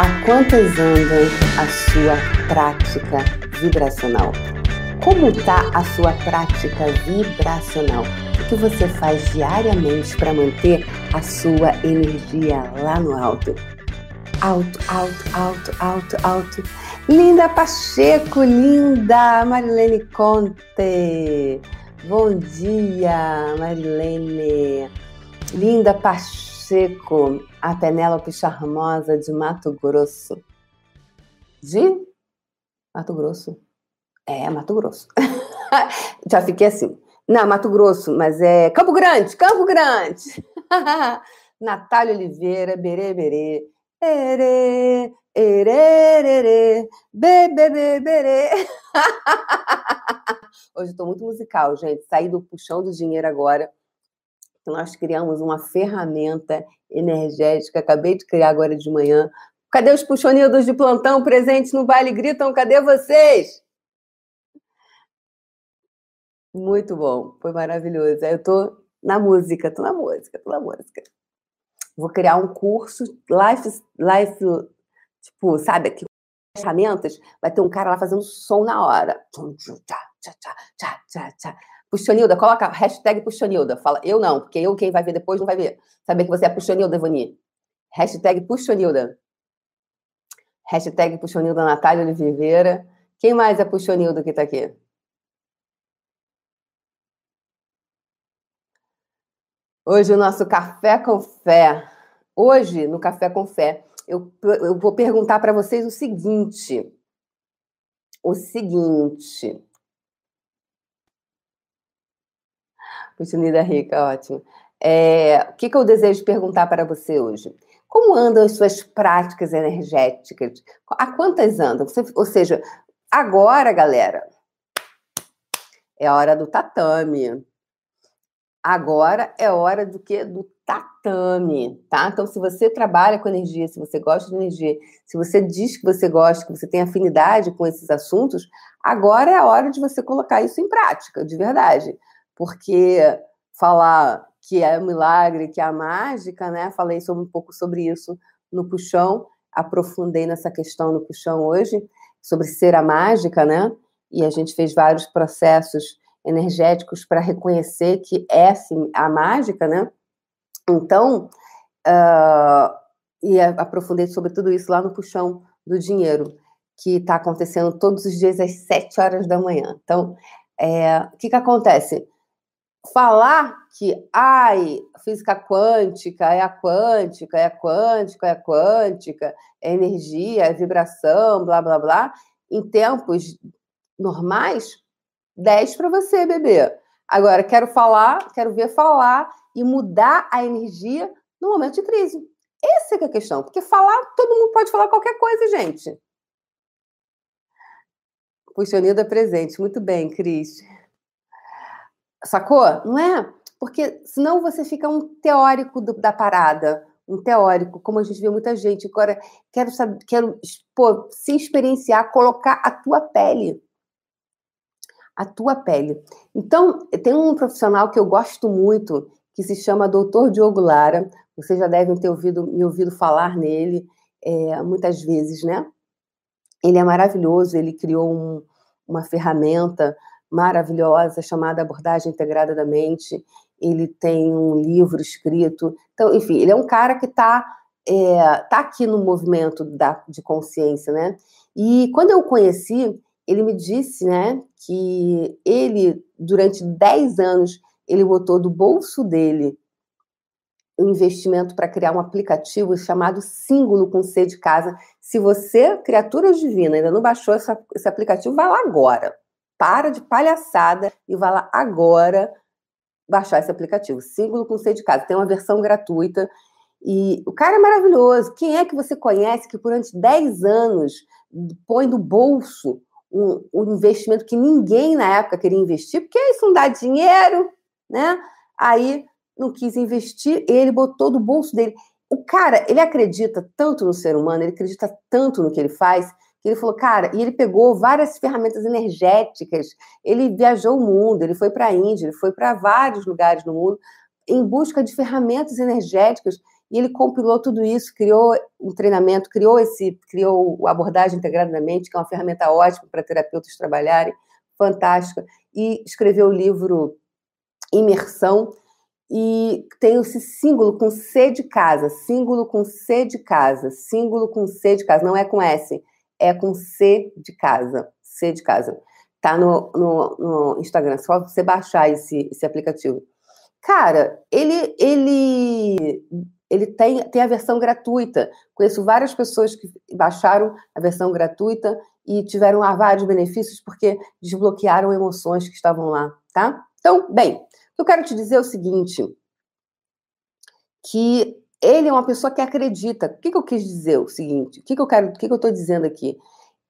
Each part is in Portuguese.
Há quantas anda a sua prática vibracional? Como está a sua prática vibracional? O que você faz diariamente para manter a sua energia lá no alto? Alto, alto, alto, alto, alto. Linda Pacheco, linda Marilene Conte. Bom dia, Marilene. Linda Pacheco, a Penélope Charmosa de Mato Grosso. De Mato Grosso. É, Mato Grosso. Já fiquei assim. Não, Mato Grosso, mas é Campo Grande, Campo Grande. Natália Oliveira, Berê Berê. Erê, erê, bebê, bebê. Hoje estou muito musical, gente. Saí do puxão do dinheiro agora. Nós criamos uma ferramenta energética. Acabei de criar agora de manhã. Cadê os puxonidos de plantão presentes no baile? Gritam, cadê vocês? Muito bom, foi maravilhoso. Eu tô na música, tô na música, tô na música. Vou criar um curso, life, life tipo, sabe, aqui ferramentas, vai ter um cara lá fazendo som na hora. Puxonilda, coloca hashtag Puxonilda. Fala, eu não, porque eu, quem vai ver depois, não vai ver. Saber que você é Puxonilda, Evani. Hashtag Puxonilda. Hashtag Puxonilda Natália Oliveira. Quem mais é Puxonilda que tá aqui? Hoje o nosso Café com Fé. Hoje, no Café com Fé, eu, eu vou perguntar para vocês o seguinte. O seguinte. Putinida Rica, ótimo. É, o que, que eu desejo perguntar para você hoje? Como andam as suas práticas energéticas? Há quantas andam? Ou seja, agora, galera, é hora do tatame. Agora é hora do que? Do tatame, tá? Então, se você trabalha com energia, se você gosta de energia, se você diz que você gosta, que você tem afinidade com esses assuntos, agora é a hora de você colocar isso em prática, de verdade. Porque falar que é um milagre, que é a mágica, né? Falei sobre, um pouco sobre isso no puxão, aprofundei nessa questão no puxão hoje, sobre ser a mágica, né? E a gente fez vários processos energéticos para reconhecer que é assim, a mágica, né? Então, uh, e aprofundei sobre tudo isso lá no Puxão do Dinheiro, que está acontecendo todos os dias às 7 horas da manhã. Então, é, o que, que acontece? Falar que, ai, física quântica é a quântica, é a quântica, é a quântica, é energia, é vibração, blá, blá, blá, em tempos normais, 10 para você, bebê. Agora, quero falar, quero ver falar e mudar a energia no momento de crise. Essa é, é a questão. Porque falar, todo mundo pode falar qualquer coisa, gente. Puxa, Nilda presente. Muito bem, Cris. Sacou? Não é? Porque senão você fica um teórico do, da parada. Um teórico, como a gente vê muita gente. Agora, quero saber, quero pô, se experienciar, colocar a tua pele a tua pele. Então, tem um profissional que eu gosto muito, que se chama Dr. Diogo Lara. Vocês já devem ter ouvido, me ouvido falar nele é, muitas vezes, né? Ele é maravilhoso, ele criou um, uma ferramenta maravilhosa chamada Abordagem Integrada da Mente. Ele tem um livro escrito. Então, enfim, ele é um cara que está é, tá aqui no movimento da, de consciência, né? E quando eu o conheci, ele me disse, né, que ele, durante 10 anos, ele botou do bolso dele um investimento para criar um aplicativo chamado Símbolo com C de casa. Se você, criatura divina, ainda não baixou esse aplicativo, vai lá agora. Para de palhaçada e vai lá agora baixar esse aplicativo. Símbolo com C de casa. Tem uma versão gratuita. E o cara é maravilhoso. Quem é que você conhece que durante 10 anos põe do bolso um, um, investimento que ninguém na época queria investir, porque isso não dá dinheiro, né? Aí não quis investir, ele botou do bolso dele. O cara, ele acredita tanto no ser humano, ele acredita tanto no que ele faz, ele falou, cara, e ele pegou várias ferramentas energéticas, ele viajou o mundo, ele foi para a Índia, ele foi para vários lugares no mundo em busca de ferramentas energéticas E ele compilou tudo isso, criou um treinamento, criou esse, criou a abordagem integrada na mente, que é uma ferramenta ótima para terapeutas trabalharem, fantástica, e escreveu o livro Imersão, e tem esse símbolo com C de casa, símbolo com C de casa, símbolo com C de casa, não é com S, é com C de casa, C de casa. Tá no, no, no Instagram, só você baixar esse, esse aplicativo. Cara, ele, ele, ele tem, tem a versão gratuita. Conheço várias pessoas que baixaram a versão gratuita e tiveram vários benefícios porque desbloquearam emoções que estavam lá, tá? Então, bem, eu quero te dizer é o seguinte, que ele é uma pessoa que acredita. O que, que eu quis dizer? O seguinte, o que, que eu quero, o que, que eu estou dizendo aqui?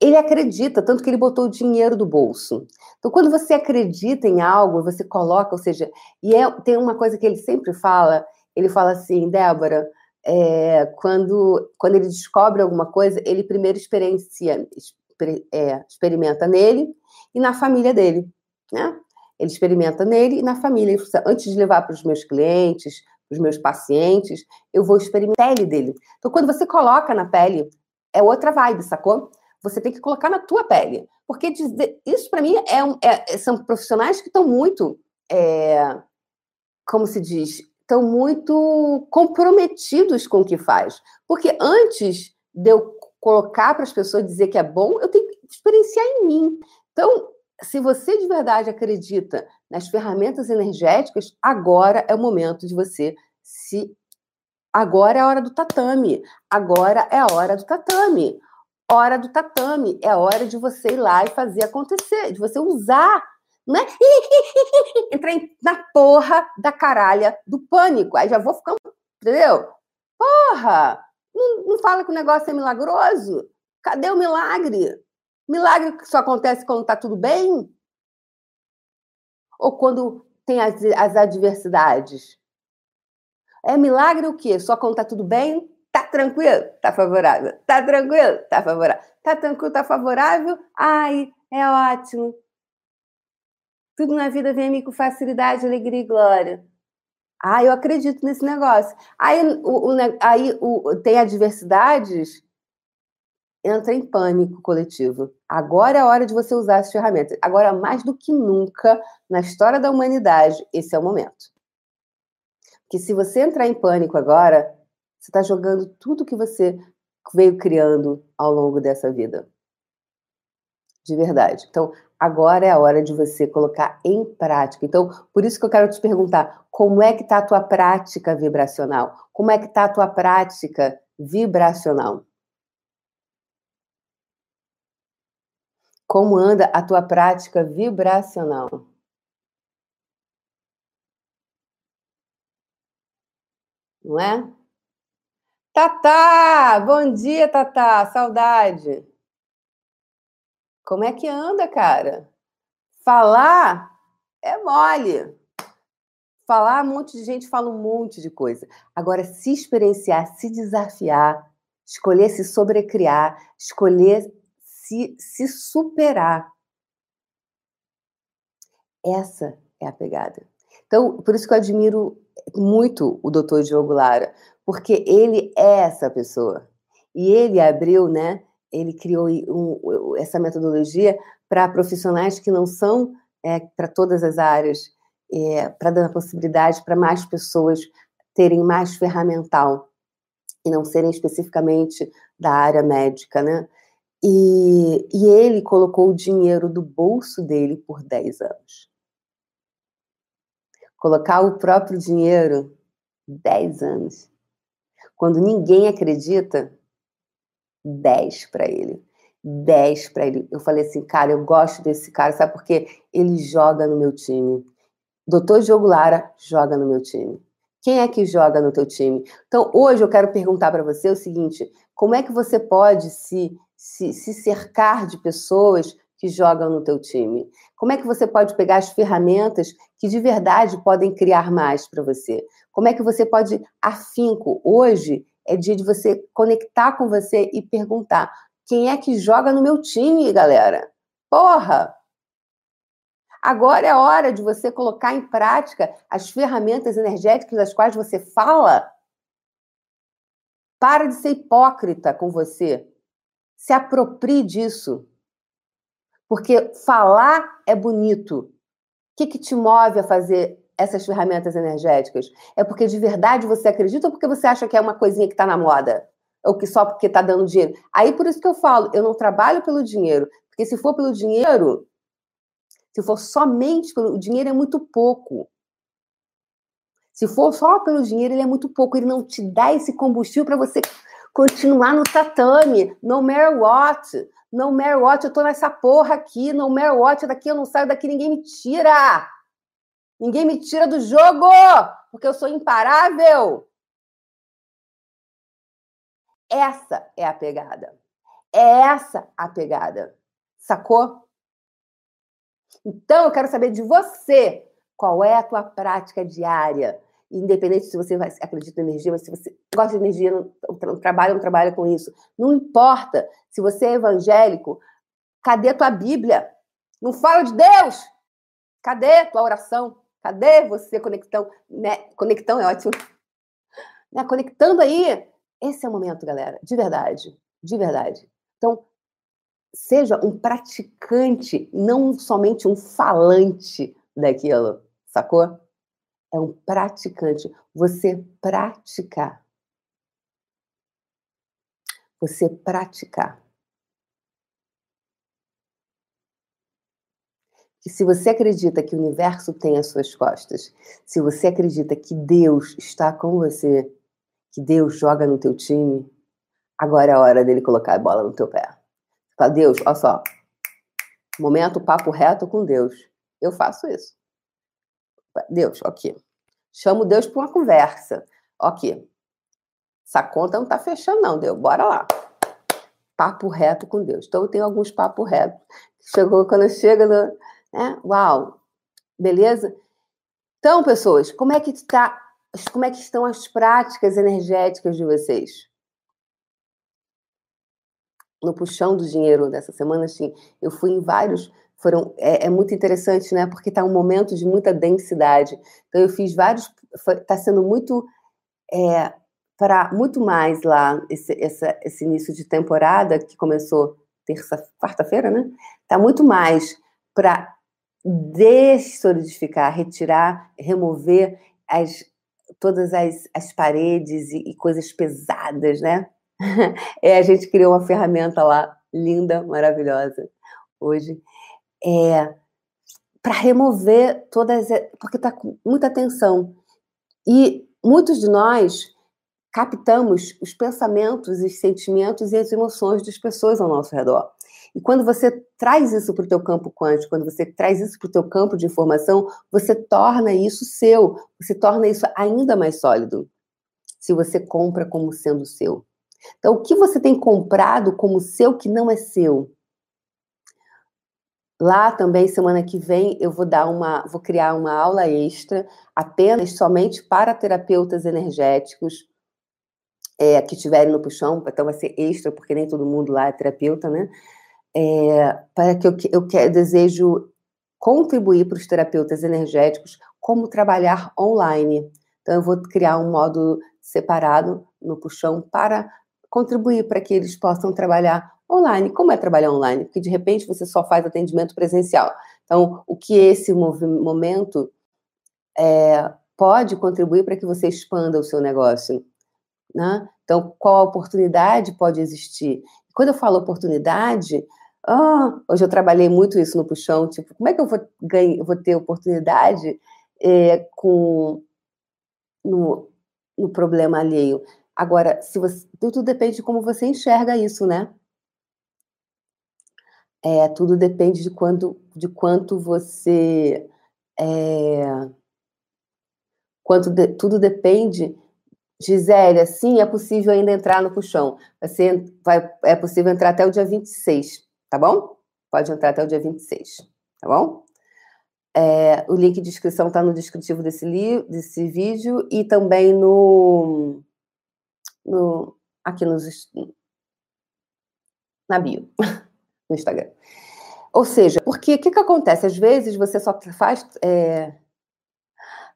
Ele acredita, tanto que ele botou o dinheiro do bolso. Então, quando você acredita em algo, você coloca, ou seja, e é, tem uma coisa que ele sempre fala, ele fala assim, Débora, é, quando, quando ele descobre alguma coisa, ele primeiro experiencia, exper, é, experimenta nele e na família dele, né? Ele experimenta nele e na família. Antes de levar para os meus clientes, os meus pacientes, eu vou experimentar a pele dele. Então, quando você coloca na pele, é outra vibe, sacou? Você tem que colocar na tua pele. Porque isso, para mim, é, um, é, são profissionais que estão muito, é, como se diz, estão muito comprometidos com o que faz. Porque antes de eu colocar para as pessoas dizer que é bom, eu tenho que experienciar em mim. Então, se você de verdade acredita nas ferramentas energéticas, agora é o momento de você se. Agora é a hora do tatame. Agora é a hora do tatame. Hora do tatame. É hora de você ir lá e fazer acontecer, de você usar. Não é? Entrar na porra da caralha do pânico. Aí já vou ficando. Entendeu? Porra! Não, não fala que o negócio é milagroso? Cadê o milagre? Milagre que só acontece quando está tudo bem? Ou quando tem as, as adversidades? É milagre o quê? Só quando está tudo bem? Tá tranquilo? Tá favorável. Tá tranquilo? Tá favorável. Tá tranquilo? Tá favorável? Ai, é ótimo. Tudo na vida vem a mim com facilidade, alegria e glória. Ah, eu acredito nesse negócio. Aí, o, o aí o, tem adversidades entra em pânico coletivo. Agora é a hora de você usar as ferramentas. Agora, mais do que nunca, na história da humanidade, esse é o momento. Porque se você entrar em pânico agora, você está jogando tudo que você veio criando ao longo dessa vida. De verdade. Então, agora é a hora de você colocar em prática. Então, por isso que eu quero te perguntar, como é que está a tua prática vibracional? Como é que está a tua prática vibracional? Como anda a tua prática vibracional? Não é? Tatá! Bom dia, Tatá! Saudade! Como é que anda, cara? Falar é mole. Falar, um monte de gente fala um monte de coisa. Agora, se experienciar, se desafiar, escolher se sobrecriar, escolher se, se superar. Essa é a pegada. Então, por isso que eu admiro muito o doutor Diogo Lara, porque ele é essa pessoa. E ele abriu, né? Ele criou um, essa metodologia para profissionais que não são é, para todas as áreas, é, para dar possibilidade para mais pessoas terem mais ferramental e não serem especificamente da área médica, né? E, e ele colocou o dinheiro do bolso dele por 10 anos. Colocar o próprio dinheiro, 10 anos. Quando ninguém acredita, 10 para ele. 10 para ele. Eu falei assim, cara, eu gosto desse cara, sabe por quê? Ele joga no meu time. Doutor Diogo Lara joga no meu time. Quem é que joga no teu time? Então, hoje eu quero perguntar para você o seguinte: como é que você pode se se, se cercar de pessoas que jogam no teu time? Como é que você pode pegar as ferramentas que de verdade podem criar mais para você? Como é que você pode afinco? Hoje é dia de você conectar com você e perguntar: quem é que joga no meu time, galera? Porra! Agora é hora de você colocar em prática as ferramentas energéticas das quais você fala Para de ser hipócrita com você. Se aproprie disso. Porque falar é bonito. O que, que te move a fazer essas ferramentas energéticas? É porque de verdade você acredita ou porque você acha que é uma coisinha que está na moda? Ou que só porque está dando dinheiro? Aí por isso que eu falo, eu não trabalho pelo dinheiro. Porque se for pelo dinheiro, se for somente pelo. O dinheiro é muito pouco. Se for só pelo dinheiro, ele é muito pouco. Ele não te dá esse combustível para você continuar no tatame. No matter what. No matter what. Eu tô nessa porra aqui. No matter what. Daqui eu não saio daqui. Ninguém me tira. Ninguém me tira do jogo. Porque eu sou imparável. Essa é a pegada. É essa a pegada. Sacou? Então, eu quero saber de você qual é a tua prática diária. Independente se você acredita em energia, mas se você gosta de energia, não, trabalha, não trabalha com isso. Não importa se você é evangélico, cadê a tua Bíblia? Não fala de Deus? Cadê a tua oração? Cadê você conectão? Né? Conectão é ótimo. Né? Conectando aí. Esse é o momento, galera. De verdade. De verdade. Então, seja um praticante, não somente um falante daquilo, sacou? É um praticante. Você praticar. Você praticar. Que se você acredita que o universo tem as suas costas, se você acredita que Deus está com você, que Deus joga no teu time, agora é a hora dele colocar a bola no teu pé. Fala, Deus, olha só. Momento papo reto com Deus. Eu faço isso. Deus, ok. Chamo Deus para uma conversa. Ok. Essa conta não tá fechando, não, Deus. Bora lá. Papo reto com Deus. Então, eu tenho alguns papos retos. Chegou quando chega no. Né? Uau! Beleza? Então, pessoas, como é que está. Como é que estão as práticas energéticas de vocês? no puxão do dinheiro dessa semana, assim, eu fui em vários, foram, é, é muito interessante, né, porque está um momento de muita densidade, então eu fiz vários, está sendo muito, é, para muito mais lá, esse, essa, esse início de temporada, que começou terça, quarta-feira, né, está muito mais para dessolidificar, retirar, remover as, todas as, as paredes e, e coisas pesadas, né, é, a gente criou uma ferramenta lá, linda, maravilhosa, hoje, é, para remover todas. Porque está com muita tensão. E muitos de nós captamos os pensamentos, os sentimentos e as emoções das pessoas ao nosso redor. E quando você traz isso para o teu campo quântico, quando você traz isso para o teu campo de informação, você torna isso seu, você torna isso ainda mais sólido. Se você compra como sendo seu. Então, o que você tem comprado como seu que não é seu? Lá também, semana que vem, eu vou dar uma, vou criar uma aula extra, apenas somente para terapeutas energéticos é, que estiverem no puxão, então vai ser extra, porque nem todo mundo lá é terapeuta, né? É, para que eu, eu, eu desejo contribuir para os terapeutas energéticos como trabalhar online. Então, eu vou criar um módulo separado no puxão para contribuir para que eles possam trabalhar online. Como é trabalhar online? Porque de repente você só faz atendimento presencial. Então, o que esse momento é, pode contribuir para que você expanda o seu negócio? Né? Então, qual oportunidade pode existir? Quando eu falo oportunidade, ah, hoje eu trabalhei muito isso no puxão, tipo, como é que eu vou, ganhar, vou ter oportunidade é, com no, no problema alheio? Agora, se você, tudo depende de como você enxerga isso, né? É, tudo depende de quanto, de quanto você. É, quanto de, tudo depende. Gisele, sim, é possível ainda entrar no puxão. Você vai, é possível entrar até o dia 26, tá bom? Pode entrar até o dia 26, tá bom? É, o link de inscrição está no descritivo desse, li, desse vídeo e também no no, aqui nos, na bio, no Instagram. Ou seja, porque o que, que acontece? Às vezes você só faz. É...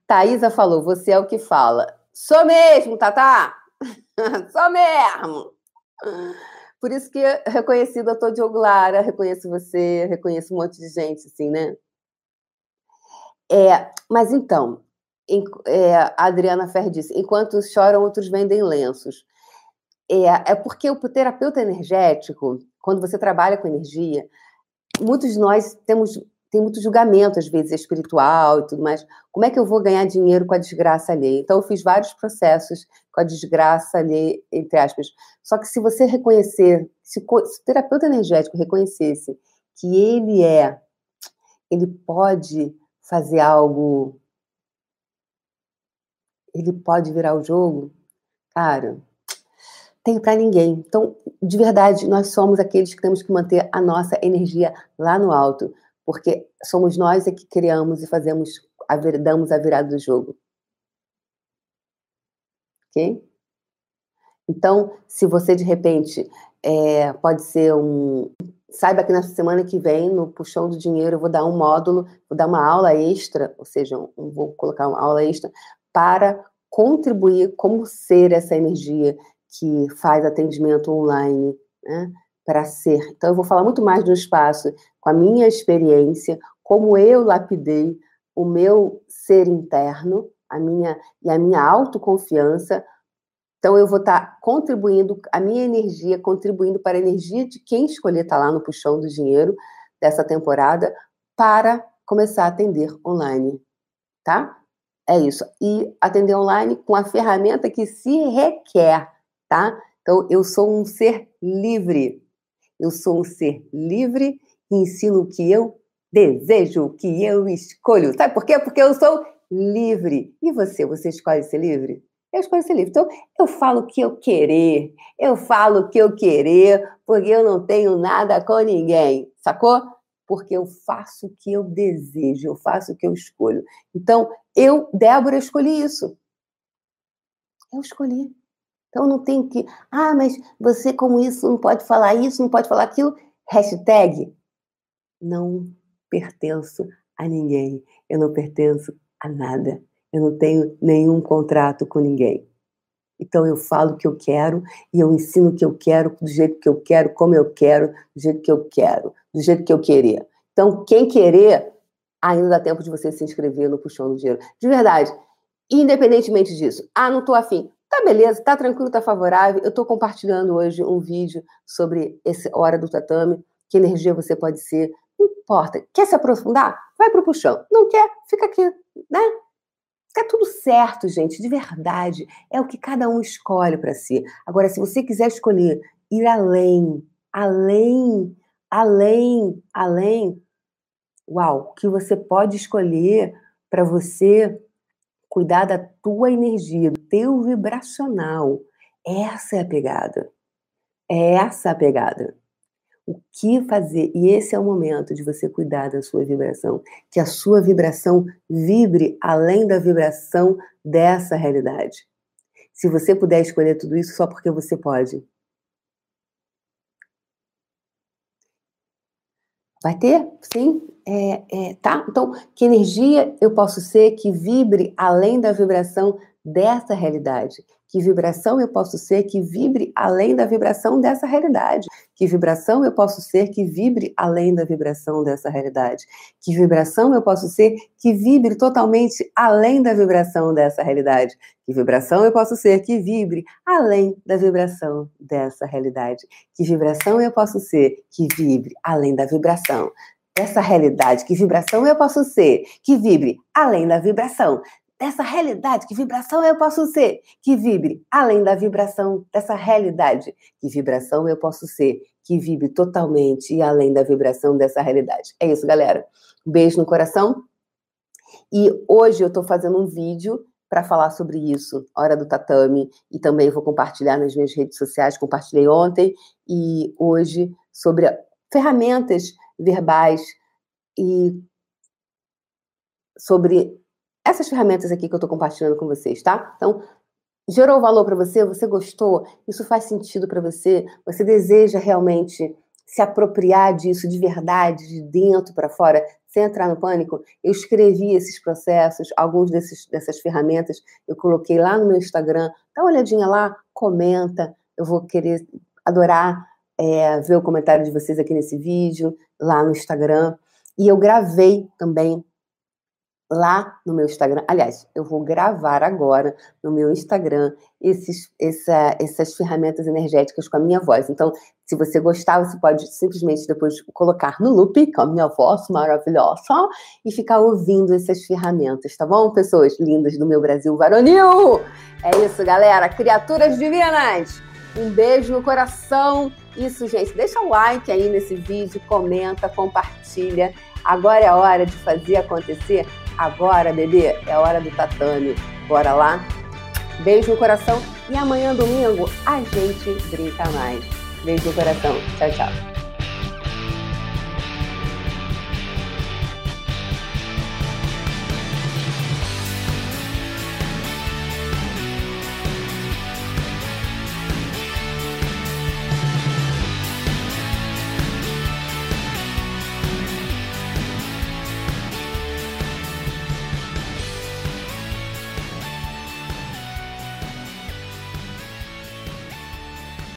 Thaisa falou, você é o que fala. Sou mesmo, Tatá! Só mesmo! Por isso que reconheci o doutor Diogo Lara, reconheço você, reconheço um monte de gente, assim, né? É, mas então, em, é, a Adriana Fer disse: enquanto choram, outros vendem lenços. É, é porque o terapeuta energético, quando você trabalha com energia, muitos de nós temos tem muito julgamento, às vezes, espiritual e tudo mais. Como é que eu vou ganhar dinheiro com a desgraça alheia? Então, eu fiz vários processos com a desgraça alheia, entre aspas. Só que se você reconhecer, se, se o terapeuta energético reconhecesse que ele é, ele pode fazer algo, ele pode virar o jogo, cara, tem para ninguém. Então, de verdade, nós somos aqueles que temos que manter a nossa energia lá no alto, porque somos nós é que criamos e fazemos, a, damos a virada do jogo. Ok? Então, se você de repente é, pode ser um, Saiba que na semana que vem, no Puxão do Dinheiro, eu vou dar um módulo, vou dar uma aula extra, ou seja, vou colocar uma aula extra para contribuir como ser essa energia que faz atendimento online, né, para ser. Então, eu vou falar muito mais do espaço com a minha experiência, como eu lapidei o meu ser interno, a minha e a minha autoconfiança então, eu vou estar tá contribuindo, a minha energia, contribuindo para a energia de quem escolher estar tá lá no puxão do dinheiro dessa temporada, para começar a atender online. Tá? É isso. E atender online com a ferramenta que se requer, tá? Então, eu sou um ser livre. Eu sou um ser livre e ensino o que eu desejo, o que eu escolho. Sabe por quê? Porque eu sou livre. E você? Você escolhe ser livre? eu escolho ser livre. Então, eu falo o que eu querer, eu falo o que eu querer, porque eu não tenho nada com ninguém, sacou? Porque eu faço o que eu desejo, eu faço o que eu escolho. Então, eu, Débora, escolhi isso. Eu escolhi. Então, não tem que. Ah, mas você, como isso, não pode falar isso, não pode falar aquilo. Hashtag. Não pertenço a ninguém. Eu não pertenço a nada. Eu não tenho nenhum contrato com ninguém. Então eu falo o que eu quero e eu ensino o que eu quero, do jeito que eu quero, como eu quero, do jeito que eu quero, do jeito que eu querer. Então, quem querer, ainda dá tempo de você se inscrever no Puxão do Dinheiro. De verdade, independentemente disso. Ah, não estou afim. Tá beleza, tá tranquilo, tá favorável. Eu estou compartilhando hoje um vídeo sobre esse Hora do Tatame, que energia você pode ser. Não importa. Quer se aprofundar? Vai pro puxão. Não quer? Fica aqui, né? Tá tudo certo, gente, de verdade. É o que cada um escolhe para si. Agora, se você quiser escolher ir além, além, além, além, uau, que você pode escolher para você cuidar da tua energia, do teu vibracional. Essa é a pegada. É essa a pegada o que fazer. E esse é o momento de você cuidar da sua vibração, que a sua vibração vibre além da vibração dessa realidade. Se você puder escolher tudo isso só porque você pode. Vai ter? Sim? É, é, tá? Então, que energia eu posso ser que vibre além da vibração dessa realidade? Que vibração eu posso ser que vibre além da vibração dessa realidade? Que vibração eu posso ser que vibre além da vibração dessa realidade? Que vibração eu posso ser que vibre totalmente além da vibração dessa realidade? Que vibração eu posso ser que vibre além da vibração dessa realidade? Que vibração eu posso ser que vibre além da vibração dessa realidade? Que vibração eu posso ser que vibre além da vibração dessa realidade, que vibração eu posso ser que vibre além da vibração dessa realidade, que vibração eu posso ser que vibre totalmente e além da vibração dessa realidade. É isso, galera. Um beijo no coração. E hoje eu estou fazendo um vídeo para falar sobre isso, Hora do Tatame, e também vou compartilhar nas minhas redes sociais, compartilhei ontem e hoje sobre ferramentas verbais e sobre essas ferramentas aqui que eu estou compartilhando com vocês, tá? Então, gerou valor para você? Você gostou? Isso faz sentido para você? Você deseja realmente se apropriar disso de verdade, de dentro para fora, sem entrar no pânico? Eu escrevi esses processos, alguns desses, dessas ferramentas, eu coloquei lá no meu Instagram, Dá uma olhadinha lá, comenta. Eu vou querer adorar é, ver o comentário de vocês aqui nesse vídeo, lá no Instagram. E eu gravei também lá no meu Instagram. Aliás, eu vou gravar agora no meu Instagram esses, essa, essas ferramentas energéticas com a minha voz. Então, se você gostar, você pode simplesmente depois colocar no loop com a minha voz maravilhosa e ficar ouvindo essas ferramentas, tá bom, pessoas lindas do meu Brasil varonil? É isso, galera. Criaturas divinas! Um beijo no coração. Isso, gente. Deixa o like aí nesse vídeo, comenta, compartilha. Agora é a hora de fazer acontecer. Agora, bebê, é hora do tatame. Bora lá? Beijo no coração e amanhã, domingo, a gente brinca mais. Beijo no coração. Tchau, tchau.